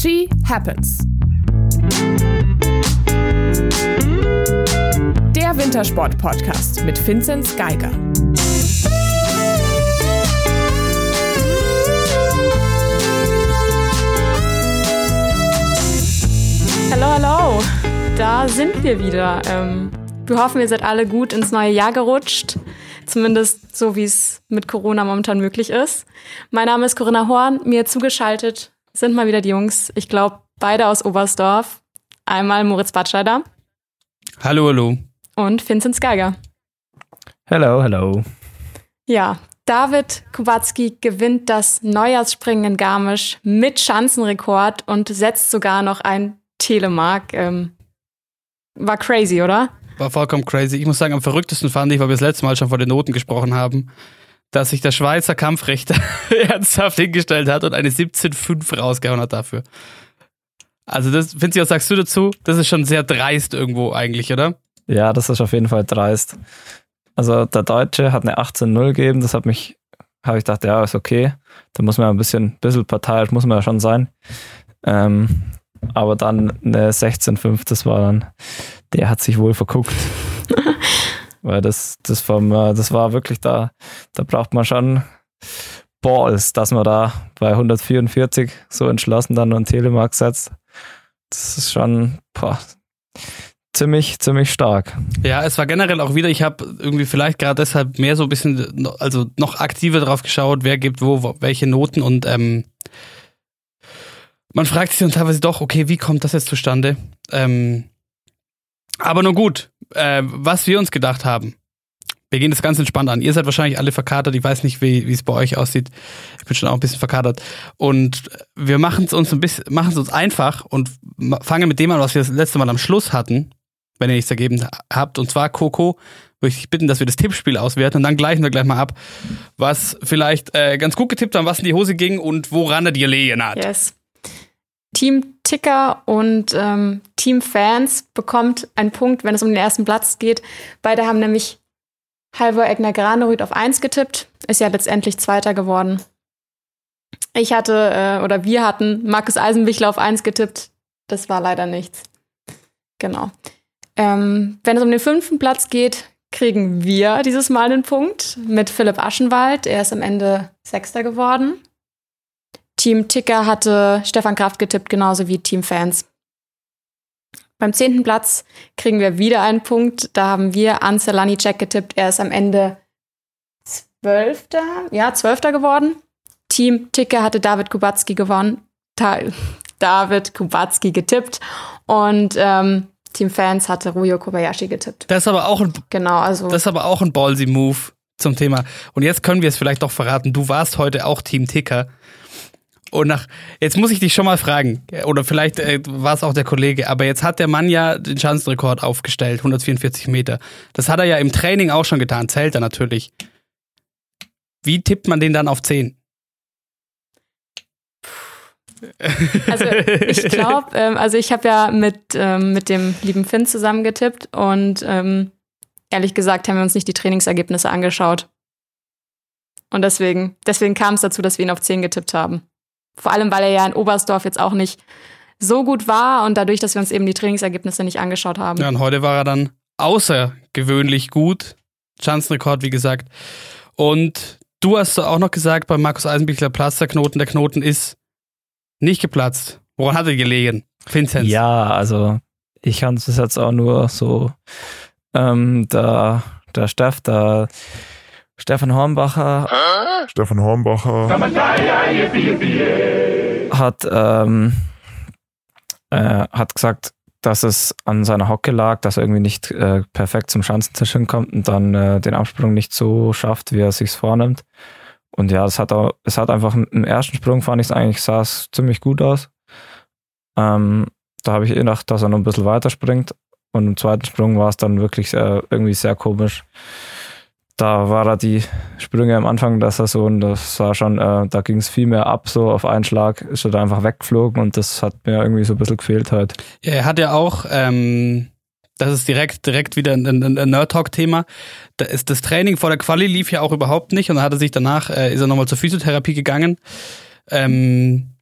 She Happens. Der Wintersport-Podcast mit Vinzenz Geiger. Hallo, hallo. Da sind wir wieder. Ähm, wir hoffen, ihr seid alle gut ins neue Jahr gerutscht. Zumindest so, wie es mit Corona momentan möglich ist. Mein Name ist Corinna Horn. Mir zugeschaltet sind mal wieder die Jungs. Ich glaube, beide aus Oberstdorf. Einmal Moritz Batscheider. Hallo, hallo. Und Vinzenz Geiger. Hello, hello. Ja, David Kubacki gewinnt das Neujahrsspringen in Garmisch mit Schanzenrekord und setzt sogar noch ein Telemark. Ähm, war crazy, oder? War vollkommen crazy. Ich muss sagen, am verrücktesten fand ich, weil wir das letzte Mal schon vor den Noten gesprochen haben, dass sich der Schweizer Kampfrichter ernsthaft hingestellt hat und eine 17,5 rausgehauen hat dafür. Also das, Vinci, was sagst du dazu? Das ist schon sehr dreist irgendwo eigentlich, oder? Ja, das ist auf jeden Fall dreist. Also der Deutsche hat eine 18-0 gegeben, das hat mich, habe ich gedacht, ja, ist okay. Da muss man ein bisschen, bisschen parteiisch muss man ja schon sein. Ähm, aber dann eine 16-5, das war dann, der hat sich wohl verguckt. Weil das, das, vom, das war wirklich da, da braucht man schon Balls, dass man da bei 144 so entschlossen dann einen Telemark setzt. Das ist schon boah, ziemlich, ziemlich stark. Ja, es war generell auch wieder, ich habe irgendwie vielleicht gerade deshalb mehr so ein bisschen, also noch aktiver drauf geschaut, wer gibt wo, welche Noten und ähm, man fragt sich dann teilweise doch, okay, wie kommt das jetzt zustande? Ähm, aber nur gut, äh, was wir uns gedacht haben. Wir gehen das ganz entspannt an. Ihr seid wahrscheinlich alle verkatert. Ich weiß nicht, wie, es bei euch aussieht. Ich bin schon auch ein bisschen verkatert. Und wir machen es uns ein bisschen, machen es uns einfach und fangen mit dem an, was wir das letzte Mal am Schluss hatten, wenn ihr nichts ergeben habt. Und zwar Coco, würde ich bitten, dass wir das Tippspiel auswerten und dann gleichen wir gleich mal ab, was vielleicht äh, ganz gut getippt haben, was in die Hose ging und woran er dir lehen hat. Yes. Team Ticker und ähm, Team Fans bekommt einen Punkt, wenn es um den ersten Platz geht. Beide haben nämlich Halvor Egner Granerüth auf 1 getippt, ist ja letztendlich Zweiter geworden. Ich hatte, äh, oder wir hatten Markus Eisenbichler auf 1 getippt. Das war leider nichts. Genau. Ähm, wenn es um den fünften Platz geht, kriegen wir dieses Mal einen Punkt mit Philipp Aschenwald. Er ist am Ende Sechster geworden. Team Ticker hatte Stefan Kraft getippt, genauso wie Team Fans. Beim zehnten Platz kriegen wir wieder einen Punkt. Da haben wir Ansel Lanicek getippt. Er ist am Ende Zwölfter, ja, Zwölfter geworden. Team Ticker hatte David Kubacki gewonnen. Ta David Kubacki getippt. Und ähm, Team Fans hatte Ruyo Kobayashi getippt. Das ist aber auch ein, genau, also. Das ist aber auch ein ballsy Move zum Thema. Und jetzt können wir es vielleicht doch verraten. Du warst heute auch Team Ticker. Und nach, jetzt muss ich dich schon mal fragen, oder vielleicht äh, war es auch der Kollege, aber jetzt hat der Mann ja den Schanzenrekord aufgestellt, 144 Meter. Das hat er ja im Training auch schon getan, zählt er natürlich. Wie tippt man den dann auf 10? Also ich glaube, ähm, also ich habe ja mit, ähm, mit dem lieben Finn zusammen getippt und ähm, ehrlich gesagt haben wir uns nicht die Trainingsergebnisse angeschaut. Und deswegen, deswegen kam es dazu, dass wir ihn auf 10 getippt haben. Vor allem, weil er ja in Oberstdorf jetzt auch nicht so gut war und dadurch, dass wir uns eben die Trainingsergebnisse nicht angeschaut haben. Ja, und heute war er dann außergewöhnlich gut. Chancenrekord, wie gesagt. Und du hast auch noch gesagt, bei Markus Eisenbichler platzt der Knoten. Der Knoten ist nicht geplatzt. Woran hat er gelegen? Vinzenz? Ja, also ich kann es jetzt auch nur so, ähm, der, der Steff, der Stefan Hornbacher. Stefan Hornbacher hat, ähm, äh, hat gesagt, dass es an seiner Hocke lag, dass er irgendwie nicht äh, perfekt zum Schanzentisch hinkommt und dann äh, den Absprung nicht so schafft, wie er sich vornimmt. Und ja, es hat auch, es hat einfach im ersten Sprung fand ich es eigentlich, sah es ziemlich gut aus. Ähm, da habe ich eh gedacht, dass er noch ein bisschen weiter springt. Und im zweiten Sprung war es dann wirklich sehr, irgendwie sehr komisch da war da die Sprünge am Anfang der Saison, das war schon, äh, da ging es viel mehr ab, so auf einen Schlag ist er da einfach weggeflogen und das hat mir irgendwie so ein bisschen gefehlt halt. Er hat ja auch, ähm, das ist direkt, direkt wieder ein, ein, ein Nerd-Talk-Thema. Da ist das Training vor der Quali lief ja auch überhaupt nicht und dann hat er sich danach, äh, ist er nochmal zur Physiotherapie gegangen. Ähm,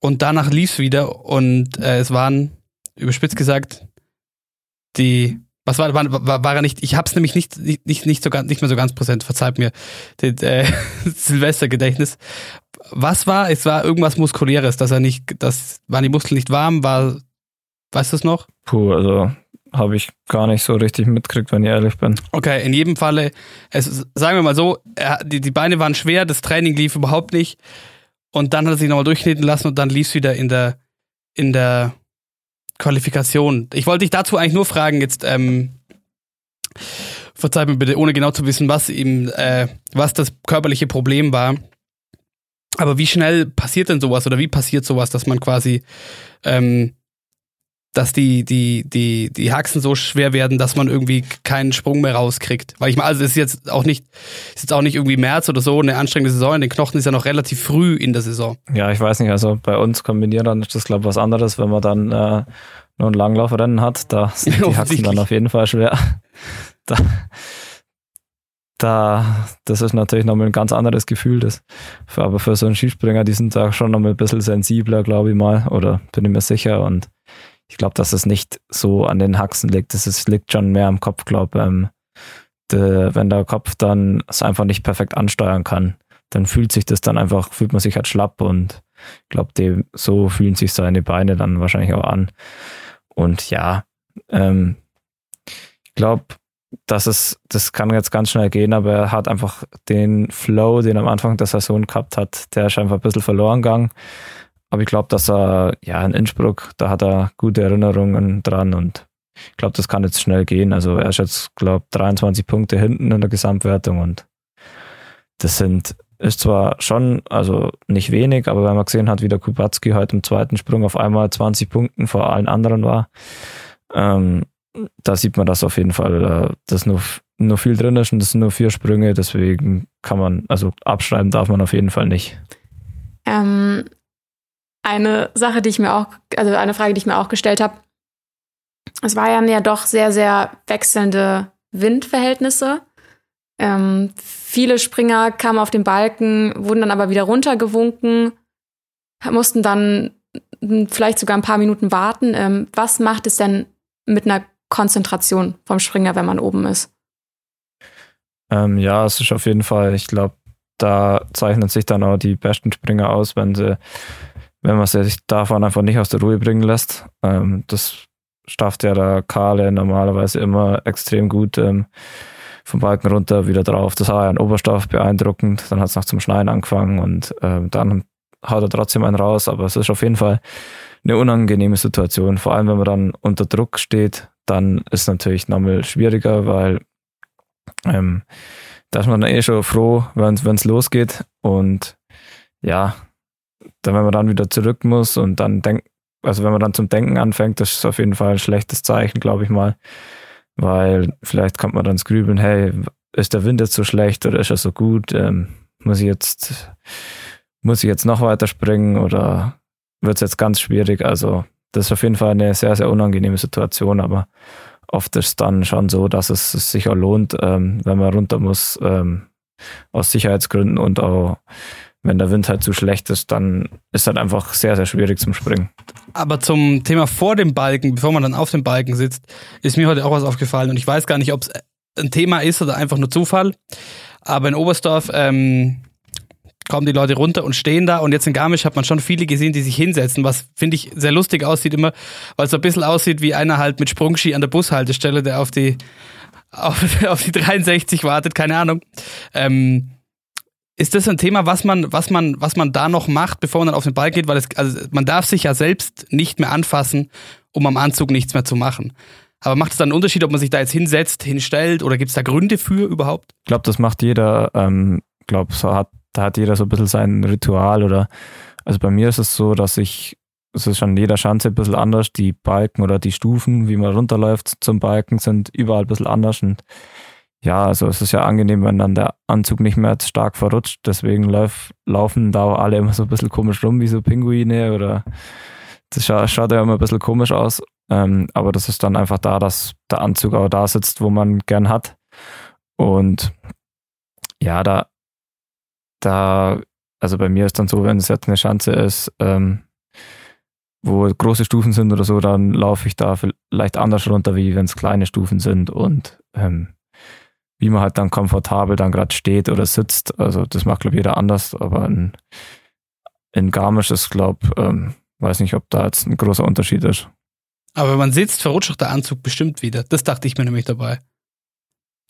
und danach lief es wieder und äh, es waren, überspitzt gesagt, die, was war, war, war, war er nicht, ich hab's nämlich nicht, nicht, nicht, so, nicht mehr so ganz präsent, verzeiht mir, das äh, Silvestergedächtnis. Was war, es war irgendwas Muskuläres, dass er nicht, das waren die Muskeln nicht warm, war, weißt du es noch? Puh, also habe ich gar nicht so richtig mitgekriegt, wenn ich ehrlich bin. Okay, in jedem Falle, es, sagen wir mal so, er, die, die Beine waren schwer, das Training lief überhaupt nicht. Und dann hat er sich nochmal durchkneten lassen und dann lief es wieder in der, in der Qualifikation. Ich wollte dich dazu eigentlich nur fragen, jetzt, ähm, verzeih mir bitte, ohne genau zu wissen, was ihm, äh, was das körperliche Problem war. Aber wie schnell passiert denn sowas oder wie passiert sowas, dass man quasi ähm, dass die, die, die, die Haxen so schwer werden, dass man irgendwie keinen Sprung mehr rauskriegt. Weil ich meine, also es ist jetzt auch nicht, ist jetzt auch nicht irgendwie März oder so, eine anstrengende Saison. In den Knochen ist ja noch relativ früh in der Saison. Ja, ich weiß nicht, also bei uns kombinieren dann ist das, glaube ich, was anderes, wenn man dann äh, nur ein Langlaufrennen hat. Da sind die Haxen dann auf jeden Fall schwer. Da, da, das ist natürlich nochmal ein ganz anderes Gefühl. Das, aber für so einen Skispringer, die sind da schon nochmal ein bisschen sensibler, glaube ich mal, oder bin ich mir sicher. Und ich glaube, dass es nicht so an den Haxen liegt. Es liegt schon mehr am Kopf, glaube ähm, wenn der Kopf dann es einfach nicht perfekt ansteuern kann, dann fühlt sich das dann einfach, fühlt man sich halt schlapp und ich glaube, so fühlen sich seine Beine dann wahrscheinlich auch an. Und ja, ähm, ich glaube, dass es, das kann jetzt ganz schnell gehen, aber er hat einfach den Flow, den er am Anfang der Saison gehabt hat, der ist einfach ein bisschen verloren gegangen. Aber ich glaube, dass er, ja, in Innsbruck, da hat er gute Erinnerungen dran und ich glaube, das kann jetzt schnell gehen. Also er ist jetzt, glaube 23 Punkte hinten in der Gesamtwertung und das sind, ist zwar schon, also nicht wenig, aber wenn man gesehen hat, wie der Kubacki heute im zweiten Sprung auf einmal 20 Punkten vor allen anderen war, ähm, da sieht man das auf jeden Fall, äh, dass nur, nur viel drin ist und das sind nur vier Sprünge, deswegen kann man, also abschreiben darf man auf jeden Fall nicht. Ähm, eine Sache, die ich mir auch, also eine Frage, die ich mir auch gestellt habe. Es war ja doch sehr, sehr wechselnde Windverhältnisse. Ähm, viele Springer kamen auf den Balken, wurden dann aber wieder runtergewunken, mussten dann vielleicht sogar ein paar Minuten warten. Ähm, was macht es denn mit einer Konzentration vom Springer, wenn man oben ist? Ähm, ja, es ist auf jeden Fall, ich glaube, da zeichnen sich dann auch die besten Springer aus, wenn sie wenn man sich davon einfach nicht aus der Ruhe bringen lässt. Ähm, das schafft ja der Kahle normalerweise immer extrem gut ähm, vom Balken runter wieder drauf. Das war ja ein Oberstoff beeindruckend. Dann hat es noch zum Schneien angefangen und ähm, dann haut er trotzdem einen raus. Aber es ist auf jeden Fall eine unangenehme Situation. Vor allem, wenn man dann unter Druck steht, dann ist es natürlich nochmal schwieriger, weil ähm, da ist man dann eh schon froh, wenn es losgeht. Und ja, dann, wenn man dann wieder zurück muss und dann denkt, also wenn man dann zum Denken anfängt, das ist auf jeden Fall ein schlechtes Zeichen, glaube ich mal. Weil vielleicht kommt man dann ins Grübeln, hey, ist der Wind jetzt so schlecht oder ist er so gut? Ähm, muss ich jetzt, muss ich jetzt noch weiter springen oder wird es jetzt ganz schwierig? Also, das ist auf jeden Fall eine sehr, sehr unangenehme Situation, aber oft ist es dann schon so, dass es, sich auch lohnt, ähm, wenn man runter muss, ähm, aus Sicherheitsgründen und auch wenn der Wind halt zu schlecht ist, dann ist halt einfach sehr, sehr schwierig zum Springen. Aber zum Thema vor dem Balken, bevor man dann auf dem Balken sitzt, ist mir heute auch was aufgefallen und ich weiß gar nicht, ob es ein Thema ist oder einfach nur Zufall. Aber in Oberstdorf ähm, kommen die Leute runter und stehen da und jetzt in Garmisch hat man schon viele gesehen, die sich hinsetzen, was finde ich sehr lustig aussieht immer, weil es so ein bisschen aussieht wie einer halt mit Sprungski an der Bushaltestelle, der auf die auf, auf die 63 wartet, keine Ahnung. Ähm, ist das ein Thema, was man, was man, was man da noch macht, bevor man dann auf den Ball geht? Weil es, also man darf sich ja selbst nicht mehr anfassen, um am Anzug nichts mehr zu machen. Aber macht es dann einen Unterschied, ob man sich da jetzt hinsetzt, hinstellt oder gibt es da Gründe für überhaupt? Ich glaube, das macht jeder, ähm, glaube, so hat, da hat jeder so ein bisschen sein Ritual oder also bei mir ist es so, dass ich, es ist an jeder Schanze ein bisschen anders. Die Balken oder die Stufen, wie man runterläuft zum Balken, sind überall ein bisschen anders und ja, also es ist ja angenehm, wenn dann der Anzug nicht mehr stark verrutscht. Deswegen lauf, laufen da alle immer so ein bisschen komisch rum, wie so Pinguine oder das schaut, schaut ja immer ein bisschen komisch aus. Ähm, aber das ist dann einfach da, dass der Anzug auch da sitzt, wo man gern hat. Und ja, da, da, also bei mir ist dann so, wenn es jetzt eine Schanze ist, ähm, wo große Stufen sind oder so, dann laufe ich da vielleicht anders runter, wie wenn es kleine Stufen sind und ähm, wie man halt dann komfortabel dann gerade steht oder sitzt. Also das macht, glaube ich, jeder anders, aber in, in Garmisch ist, glaube ähm, weiß nicht, ob da jetzt ein großer Unterschied ist. Aber wenn man sitzt, verrutscht doch der Anzug bestimmt wieder. Das dachte ich mir nämlich dabei.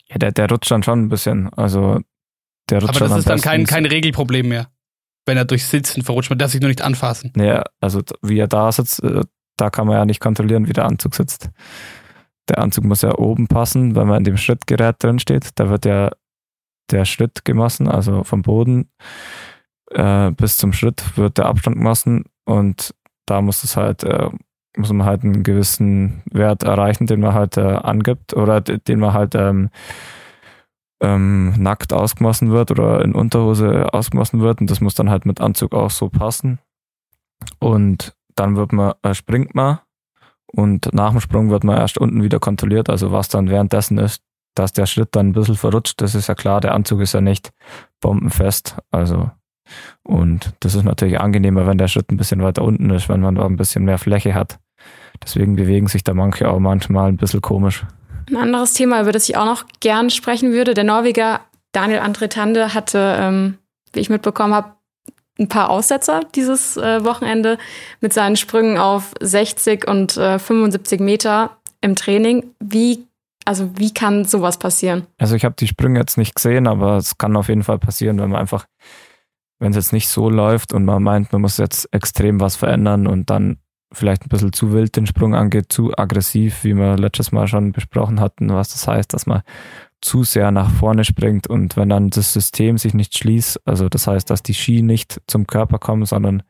Ja, der, der rutscht dann schon ein bisschen. Also der rutscht Aber das ist dann kein, kein Regelproblem mehr, wenn er durch Sitzen verrutscht. Man darf sich nur nicht anfassen. Ja, also wie er da sitzt, äh, da kann man ja nicht kontrollieren, wie der Anzug sitzt. Der Anzug muss ja oben passen, wenn man in dem Schrittgerät drin steht. Da wird ja der Schritt gemessen, also vom Boden äh, bis zum Schritt wird der Abstand gemessen und da muss es halt, äh, muss man halt einen gewissen Wert erreichen, den man halt äh, angibt oder den man halt ähm, ähm, nackt ausgemessen wird oder in Unterhose ausgemessen wird und das muss dann halt mit Anzug auch so passen. Und dann wird man, äh, springt man und nach dem Sprung wird man erst unten wieder kontrolliert, also was dann währenddessen ist, dass der Schritt dann ein bisschen verrutscht, das ist ja klar, der Anzug ist ja nicht bombenfest, also und das ist natürlich angenehmer, wenn der Schritt ein bisschen weiter unten ist, wenn man da ein bisschen mehr Fläche hat. Deswegen bewegen sich da manche auch manchmal ein bisschen komisch. Ein anderes Thema, über das ich auch noch gern sprechen würde. Der Norweger Daniel André Tande hatte, ähm, wie ich mitbekommen habe, ein paar Aussetzer dieses äh, Wochenende mit seinen Sprüngen auf 60 und äh, 75 Meter im Training. Wie, also wie kann sowas passieren? Also ich habe die Sprünge jetzt nicht gesehen, aber es kann auf jeden Fall passieren, wenn man einfach wenn es jetzt nicht so läuft und man meint, man muss jetzt extrem was verändern und dann vielleicht ein bisschen zu wild den Sprung angeht, zu aggressiv, wie wir letztes Mal schon besprochen hatten, was das heißt, dass man zu sehr nach vorne springt und wenn dann das System sich nicht schließt, also das heißt, dass die Ski nicht zum Körper kommen, sondern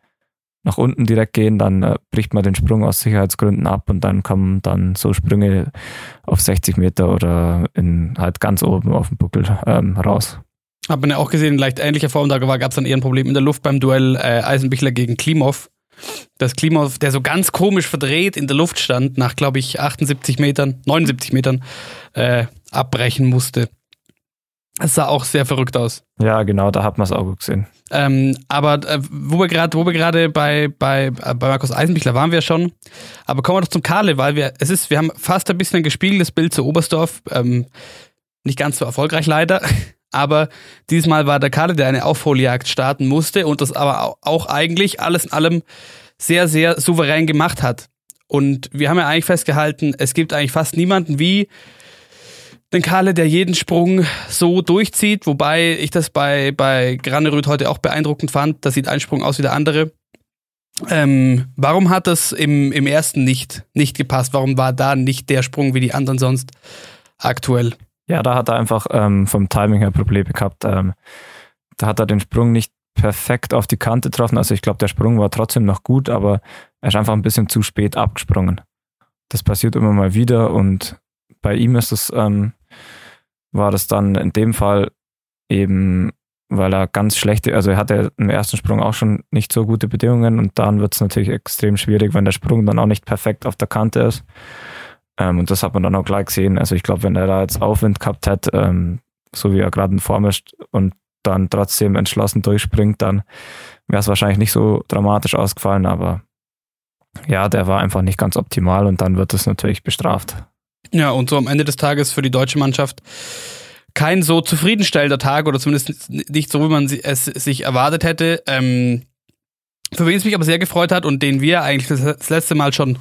nach unten direkt gehen, dann äh, bricht man den Sprung aus Sicherheitsgründen ab und dann kommen dann so Sprünge auf 60 Meter oder in halt ganz oben auf dem Buckel ähm, raus. Hat man ja auch gesehen, in leicht ähnlicher Form, da gab es dann eher ein Problem in der Luft beim Duell äh, Eisenbichler gegen Klimov. Das Klimov, der so ganz komisch verdreht in der Luft stand, nach, glaube ich, 78 Metern, 79 Metern, äh, abbrechen musste. Das sah auch sehr verrückt aus. Ja, genau, da hat man es auch gesehen. Ähm, aber äh, wo wir gerade, wo wir gerade bei, bei, äh, bei Markus Eisenbichler waren wir schon. Aber kommen wir doch zum Karle, weil wir, es ist, wir haben fast ein bisschen ein gespiegeltes Bild zu Oberstdorf. Ähm, nicht ganz so erfolgreich leider. Aber diesmal war der Kader, der eine Aufholjagd starten musste und das aber auch eigentlich alles in allem sehr, sehr souverän gemacht hat. Und wir haben ja eigentlich festgehalten, es gibt eigentlich fast niemanden wie den Kalle, der jeden Sprung so durchzieht, wobei ich das bei, bei Granerüth heute auch beeindruckend fand. Da sieht ein Sprung aus wie der andere. Ähm, warum hat das im, im ersten nicht, nicht gepasst? Warum war da nicht der Sprung wie die anderen sonst aktuell? Ja, da hat er einfach ähm, vom Timing her Probleme gehabt. Ähm, da hat er den Sprung nicht perfekt auf die Kante getroffen. Also ich glaube, der Sprung war trotzdem noch gut, aber er ist einfach ein bisschen zu spät abgesprungen. Das passiert immer mal wieder und bei ihm ist es, ähm, war das dann in dem Fall eben, weil er ganz schlechte, also er hatte im ersten Sprung auch schon nicht so gute Bedingungen und dann wird es natürlich extrem schwierig, wenn der Sprung dann auch nicht perfekt auf der Kante ist. Ähm, und das hat man dann auch gleich gesehen. Also ich glaube, wenn er da jetzt Aufwind gehabt hätte, ähm, so wie er gerade in Form ist und dann trotzdem entschlossen durchspringt, dann wäre es wahrscheinlich nicht so dramatisch ausgefallen, aber ja, der war einfach nicht ganz optimal und dann wird es natürlich bestraft. Ja, und so am Ende des Tages für die deutsche Mannschaft kein so zufriedenstellender Tag oder zumindest nicht so, wie man es sich erwartet hätte. Ähm, für wen es mich aber sehr gefreut hat und den wir eigentlich das letzte Mal schon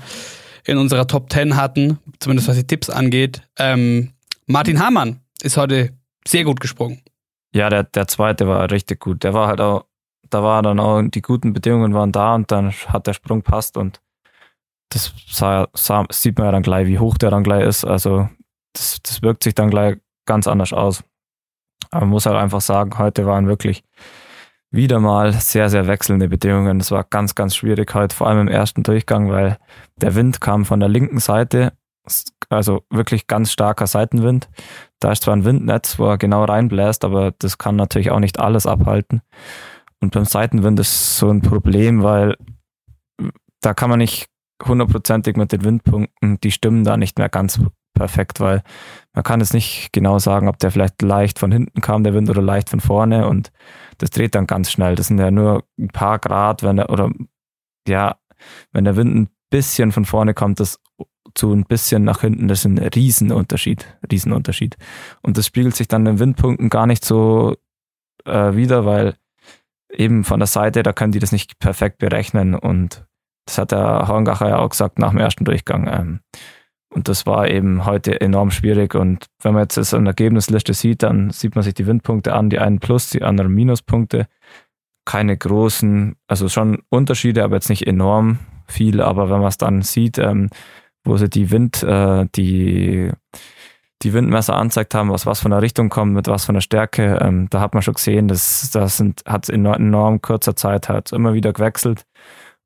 in unserer Top 10 hatten, zumindest was die Tipps angeht. Ähm, Martin Hamann ist heute sehr gut gesprungen. Ja, der, der zweite war richtig gut. Der war halt auch, da war dann auch, die guten Bedingungen waren da und dann hat der Sprung passt und das sah, sah, sieht man ja dann gleich, wie hoch der dann gleich ist. Also das, das wirkt sich dann gleich ganz anders aus. Aber man muss halt einfach sagen, heute waren wirklich wieder mal sehr, sehr wechselnde Bedingungen. Es war ganz, ganz schwierig heute, vor allem im ersten Durchgang, weil der Wind kam von der linken Seite, also wirklich ganz starker Seitenwind. Da ist zwar ein Windnetz, wo er genau reinbläst, aber das kann natürlich auch nicht alles abhalten. Und beim Seitenwind ist so ein Problem, weil da kann man nicht hundertprozentig mit den Windpunkten, die stimmen da nicht mehr ganz perfekt, weil man kann jetzt nicht genau sagen, ob der vielleicht leicht von hinten kam, der Wind, oder leicht von vorne und das dreht dann ganz schnell. Das sind ja nur ein paar Grad, wenn er, oder ja, wenn der Wind ein bisschen von vorne kommt, das zu ein bisschen nach hinten, das ist ein Riesenunterschied, Riesenunterschied. Und das spiegelt sich dann in Windpunkten gar nicht so äh, wieder, weil eben von der Seite, da können die das nicht perfekt berechnen und das hat der Horngacher ja auch gesagt nach dem ersten Durchgang. Ähm, und das war eben heute enorm schwierig. Und wenn man jetzt das in der Ergebnisliste sieht, dann sieht man sich die Windpunkte an, die einen plus, die anderen Minuspunkte. Keine großen, also schon Unterschiede, aber jetzt nicht enorm viel. Aber wenn man es dann sieht, ähm, wo sie die Wind, äh, die, die Windmesser anzeigt haben, was was von der Richtung kommt, mit was von der Stärke, ähm, da hat man schon gesehen, dass das sind, hat in enorm kurzer Zeit halt immer wieder gewechselt.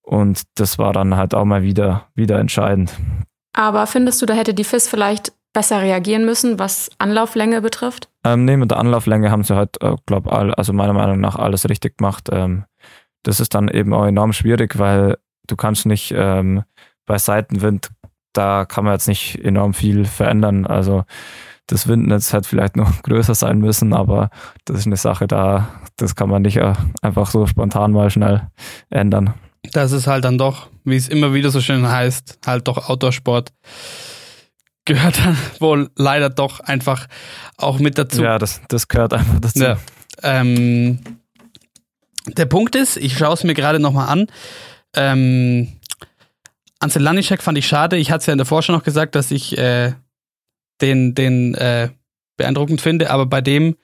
Und das war dann halt auch mal wieder, wieder entscheidend. Aber findest du, da hätte die FIS vielleicht besser reagieren müssen, was Anlauflänge betrifft? Ähm, nee, mit der Anlauflänge haben sie halt, äh, glaube also meiner Meinung nach alles richtig gemacht. Ähm, das ist dann eben auch enorm schwierig, weil du kannst nicht ähm, bei Seitenwind, da kann man jetzt nicht enorm viel verändern. Also das Windnetz hätte vielleicht noch größer sein müssen, aber das ist eine Sache da, das kann man nicht äh, einfach so spontan mal schnell ändern das ist halt dann doch, wie es immer wieder so schön heißt, halt doch Outdoor-Sport gehört dann wohl leider doch einfach auch mit dazu. Ja, das, das gehört einfach dazu. Ja. Ähm, der Punkt ist, ich schaue es mir gerade nochmal an. Ähm, Ansel Lanischek fand ich schade. Ich hatte es ja in der Vorschau noch gesagt, dass ich äh, den, den äh, beeindruckend finde, aber bei dem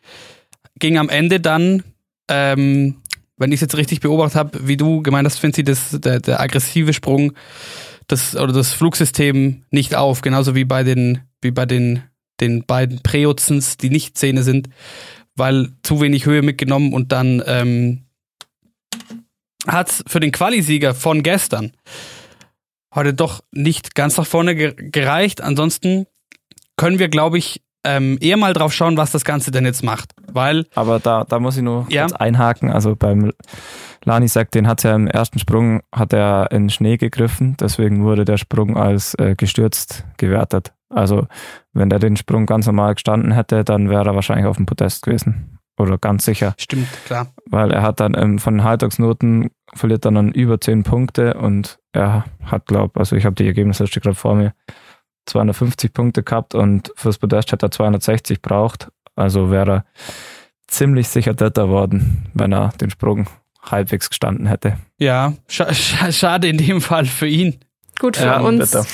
ging am Ende dann ähm, wenn ich es jetzt richtig beobachtet habe, wie du gemeint hast, Finzi, das, der, der aggressive Sprung das, oder das Flugsystem nicht auf, genauso wie bei den, wie bei den, den beiden Preozens, die nicht Zähne sind, weil zu wenig Höhe mitgenommen und dann ähm, hat für den Qualisieger von gestern heute doch nicht ganz nach vorne gereicht. Ansonsten können wir, glaube ich, ähm, eher mal drauf schauen, was das Ganze denn jetzt macht. Weil. Aber da, da muss ich nur ja. kurz einhaken. Also beim Lani sagt, den hat er im ersten Sprung hat er in Schnee gegriffen, deswegen wurde der Sprung als äh, gestürzt gewertet. Also wenn er den Sprung ganz normal gestanden hätte, dann wäre er wahrscheinlich auf dem Podest gewesen. Oder ganz sicher. Stimmt, klar. Weil er hat dann ähm, von den Halbtagsnoten verliert dann, dann über zehn Punkte und er hat, glaube also ich habe die Ergebnisliste gerade vor mir, 250 Punkte gehabt und fürs Podest hätte er 260 braucht. Also wäre er ziemlich sicher Dritter worden, wenn er den Sprung halbwegs gestanden hätte. Ja, scha scha schade in dem Fall für ihn. Gut für ja, uns. Bitte.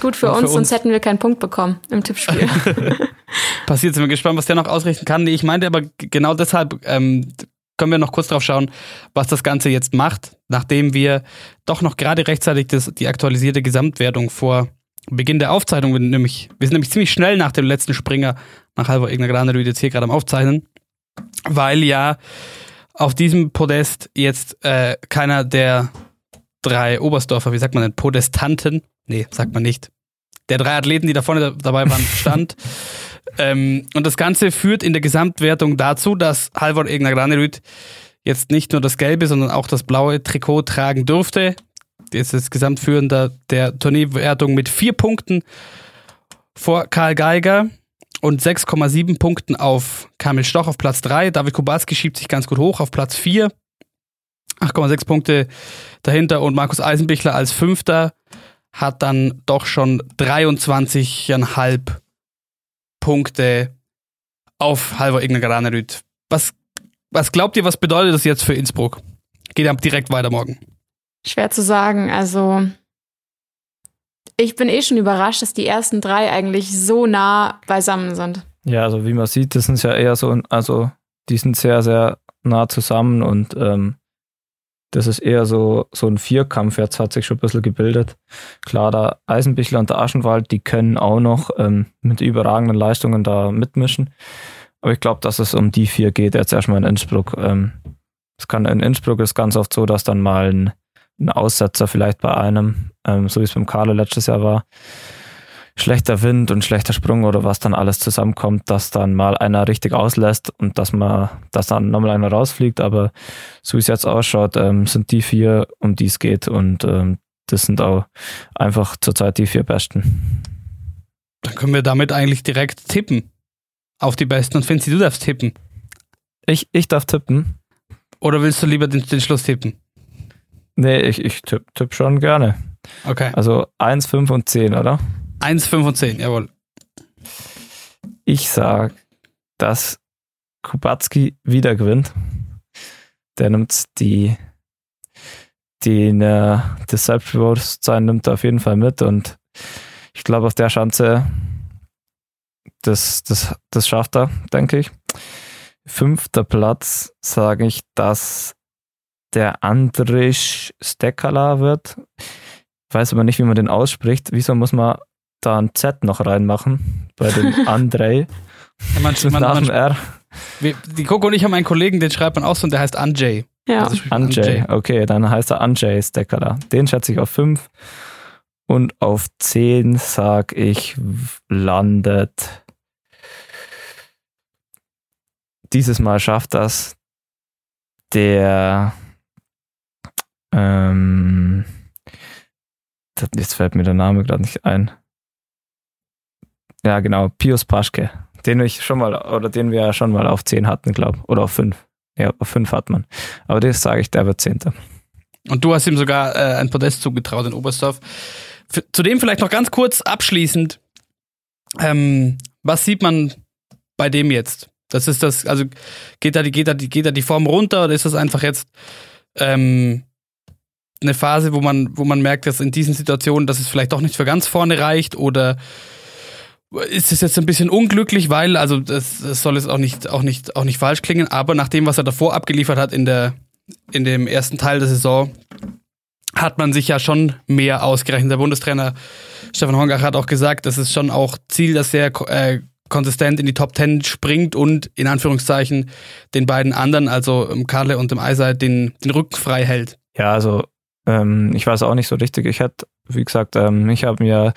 Gut für, uns, für uns, sonst hätten wir keinen Punkt bekommen im Tippspiel. Passiert, sind wir gespannt, was der noch ausrichten kann. Nee, ich meinte aber genau deshalb ähm, können wir noch kurz drauf schauen, was das Ganze jetzt macht, nachdem wir doch noch gerade rechtzeitig das, die aktualisierte Gesamtwertung vor Beginn der Aufzeichnung, wir, nämlich, wir sind nämlich ziemlich schnell nach dem letzten Springer nach Halber Egner Grande jetzt hier gerade am Aufzeichnen, weil ja auf diesem Podest jetzt äh, keiner der drei Oberstdorfer, wie sagt man denn, Podestanten, nee, sagt man nicht, der drei Athleten, die da vorne dabei waren, stand. ähm, und das Ganze führt in der Gesamtwertung dazu, dass Halvor Egner Granerud jetzt nicht nur das gelbe, sondern auch das blaue Trikot tragen durfte jetzt ist Gesamtführender der Turnierwertung mit vier Punkten vor Karl Geiger und 6,7 Punkten auf Kamil Stoch auf Platz 3. David Kubalski schiebt sich ganz gut hoch auf Platz 4. 8,6 Punkte dahinter und Markus Eisenbichler als Fünfter hat dann doch schon 23,5 Punkte auf Halvor Igner Garanerüt. Was, was glaubt ihr, was bedeutet das jetzt für Innsbruck? Geht ab direkt weiter morgen. Schwer zu sagen. Also, ich bin eh schon überrascht, dass die ersten drei eigentlich so nah beisammen sind. Ja, also wie man sieht, das sind ja eher so, also die sind sehr, sehr nah zusammen und ähm, das ist eher so, so ein Vierkampf. Jetzt hat sich schon ein bisschen gebildet. Klar, der Eisenbichler und der Aschenwald, die können auch noch ähm, mit überragenden Leistungen da mitmischen. Aber ich glaube, dass es um die vier geht jetzt erstmal in Innsbruck. Ähm, es kann in Innsbruck ist ganz oft so, dass dann mal ein ein Aussetzer vielleicht bei einem, ähm, so wie es beim Carlo letztes Jahr war. Schlechter Wind und schlechter Sprung oder was dann alles zusammenkommt, dass dann mal einer richtig auslässt und dass man, dass dann nochmal einer rausfliegt. Aber so wie es jetzt ausschaut, ähm, sind die vier, um die es geht und ähm, das sind auch einfach zurzeit die vier Besten. Dann können wir damit eigentlich direkt tippen auf die Besten und Finzi, du darfst tippen. Ich, ich darf tippen. Oder willst du lieber den, den Schluss tippen? Nee, ich, ich tippe tipp schon gerne. Okay. Also 1, 5 und 10, oder? 1, 5 und 10, jawohl. Ich sag, dass Kubacki wieder gewinnt. Der nimmt die, den, äh, das Selbstbewusstsein nimmt er auf jeden Fall mit und ich glaube, auf der Schanze, das, das, das schafft er, denke ich. Fünfter Platz sage ich, dass der Andrisch Stekala wird. Ich weiß aber nicht, wie man den ausspricht. Wieso muss man da ein Z noch reinmachen bei dem Andrei? Ja, man, man, nach dem man, R. wir, die Coco und ich haben einen Kollegen, den schreibt man auch so und der heißt Anjay. Ja. Also Anjay, okay, dann heißt er Anjay Stekala. Den schätze ich auf 5. Und auf 10 sag ich, landet. Dieses Mal schafft das der. Ähm, jetzt fällt mir der Name gerade nicht ein. Ja, genau, Pius Paschke. Den ich schon mal, oder den wir ja schon mal auf 10 hatten, glaube Oder auf 5. Ja, auf 5 hat man. Aber das sage ich, der wird Zehnter. Und du hast ihm sogar äh, ein Podest zugetraut in Oberstdorf. F zudem vielleicht noch ganz kurz abschließend. Ähm, was sieht man bei dem jetzt? Das ist das, also geht da die, geht da die, geht da die Form runter oder ist das einfach jetzt ähm, eine Phase, wo man, wo man merkt, dass in diesen Situationen, dass es vielleicht doch nicht für ganz vorne reicht oder ist es jetzt ein bisschen unglücklich, weil, also das, das soll jetzt auch nicht, auch nicht, auch nicht falsch klingen, aber nach dem, was er davor abgeliefert hat in der, in dem ersten Teil der Saison, hat man sich ja schon mehr ausgerechnet. Der Bundestrainer Stefan Hongach hat auch gesagt, das ist schon auch Ziel, dass er äh, konsistent in die Top 10 springt und in Anführungszeichen den beiden anderen, also Karle und dem Eiser, den, den Rücken frei hält. Ja, also ähm, ich weiß auch nicht so richtig. Ich hätte, wie gesagt, ähm, ich habe mir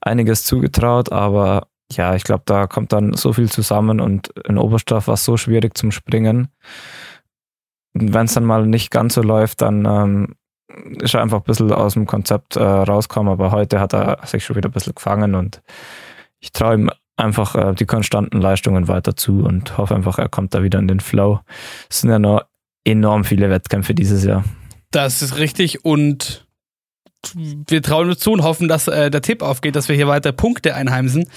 einiges zugetraut, aber ja, ich glaube, da kommt dann so viel zusammen und in Oberstdorf war es so schwierig zum Springen. Wenn es dann mal nicht ganz so läuft, dann ähm, ist er einfach ein bisschen aus dem Konzept äh, rausgekommen, aber heute hat er sich schon wieder ein bisschen gefangen und ich traue ihm einfach äh, die konstanten Leistungen weiter zu und hoffe einfach, er kommt da wieder in den Flow. Es sind ja noch enorm viele Wettkämpfe dieses Jahr. Das ist richtig und wir trauen uns zu und hoffen, dass äh, der Tipp aufgeht, dass wir hier weiter Punkte einheimsen.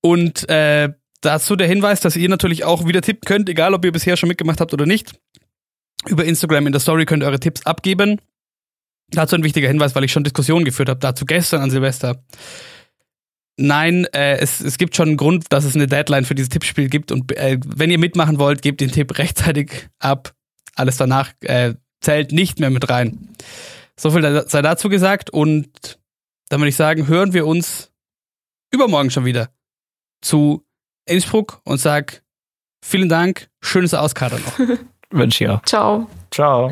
Und äh, dazu der Hinweis, dass ihr natürlich auch wieder tippen könnt, egal ob ihr bisher schon mitgemacht habt oder nicht. Über Instagram in der Story könnt ihr eure Tipps abgeben. Dazu ein wichtiger Hinweis, weil ich schon Diskussionen geführt habe, dazu gestern an Silvester. Nein, äh, es, es gibt schon einen Grund, dass es eine Deadline für dieses Tippspiel gibt. Und äh, wenn ihr mitmachen wollt, gebt den Tipp rechtzeitig ab. Alles danach äh, zählt nicht mehr mit rein. So viel sei dazu gesagt und dann würde ich sagen, hören wir uns übermorgen schon wieder zu Innsbruck und sag vielen Dank, schönes Auskater noch. Wünsche ich auch. Ciao. Ciao.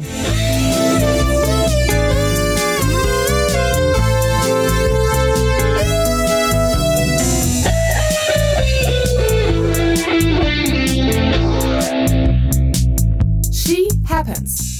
She happens.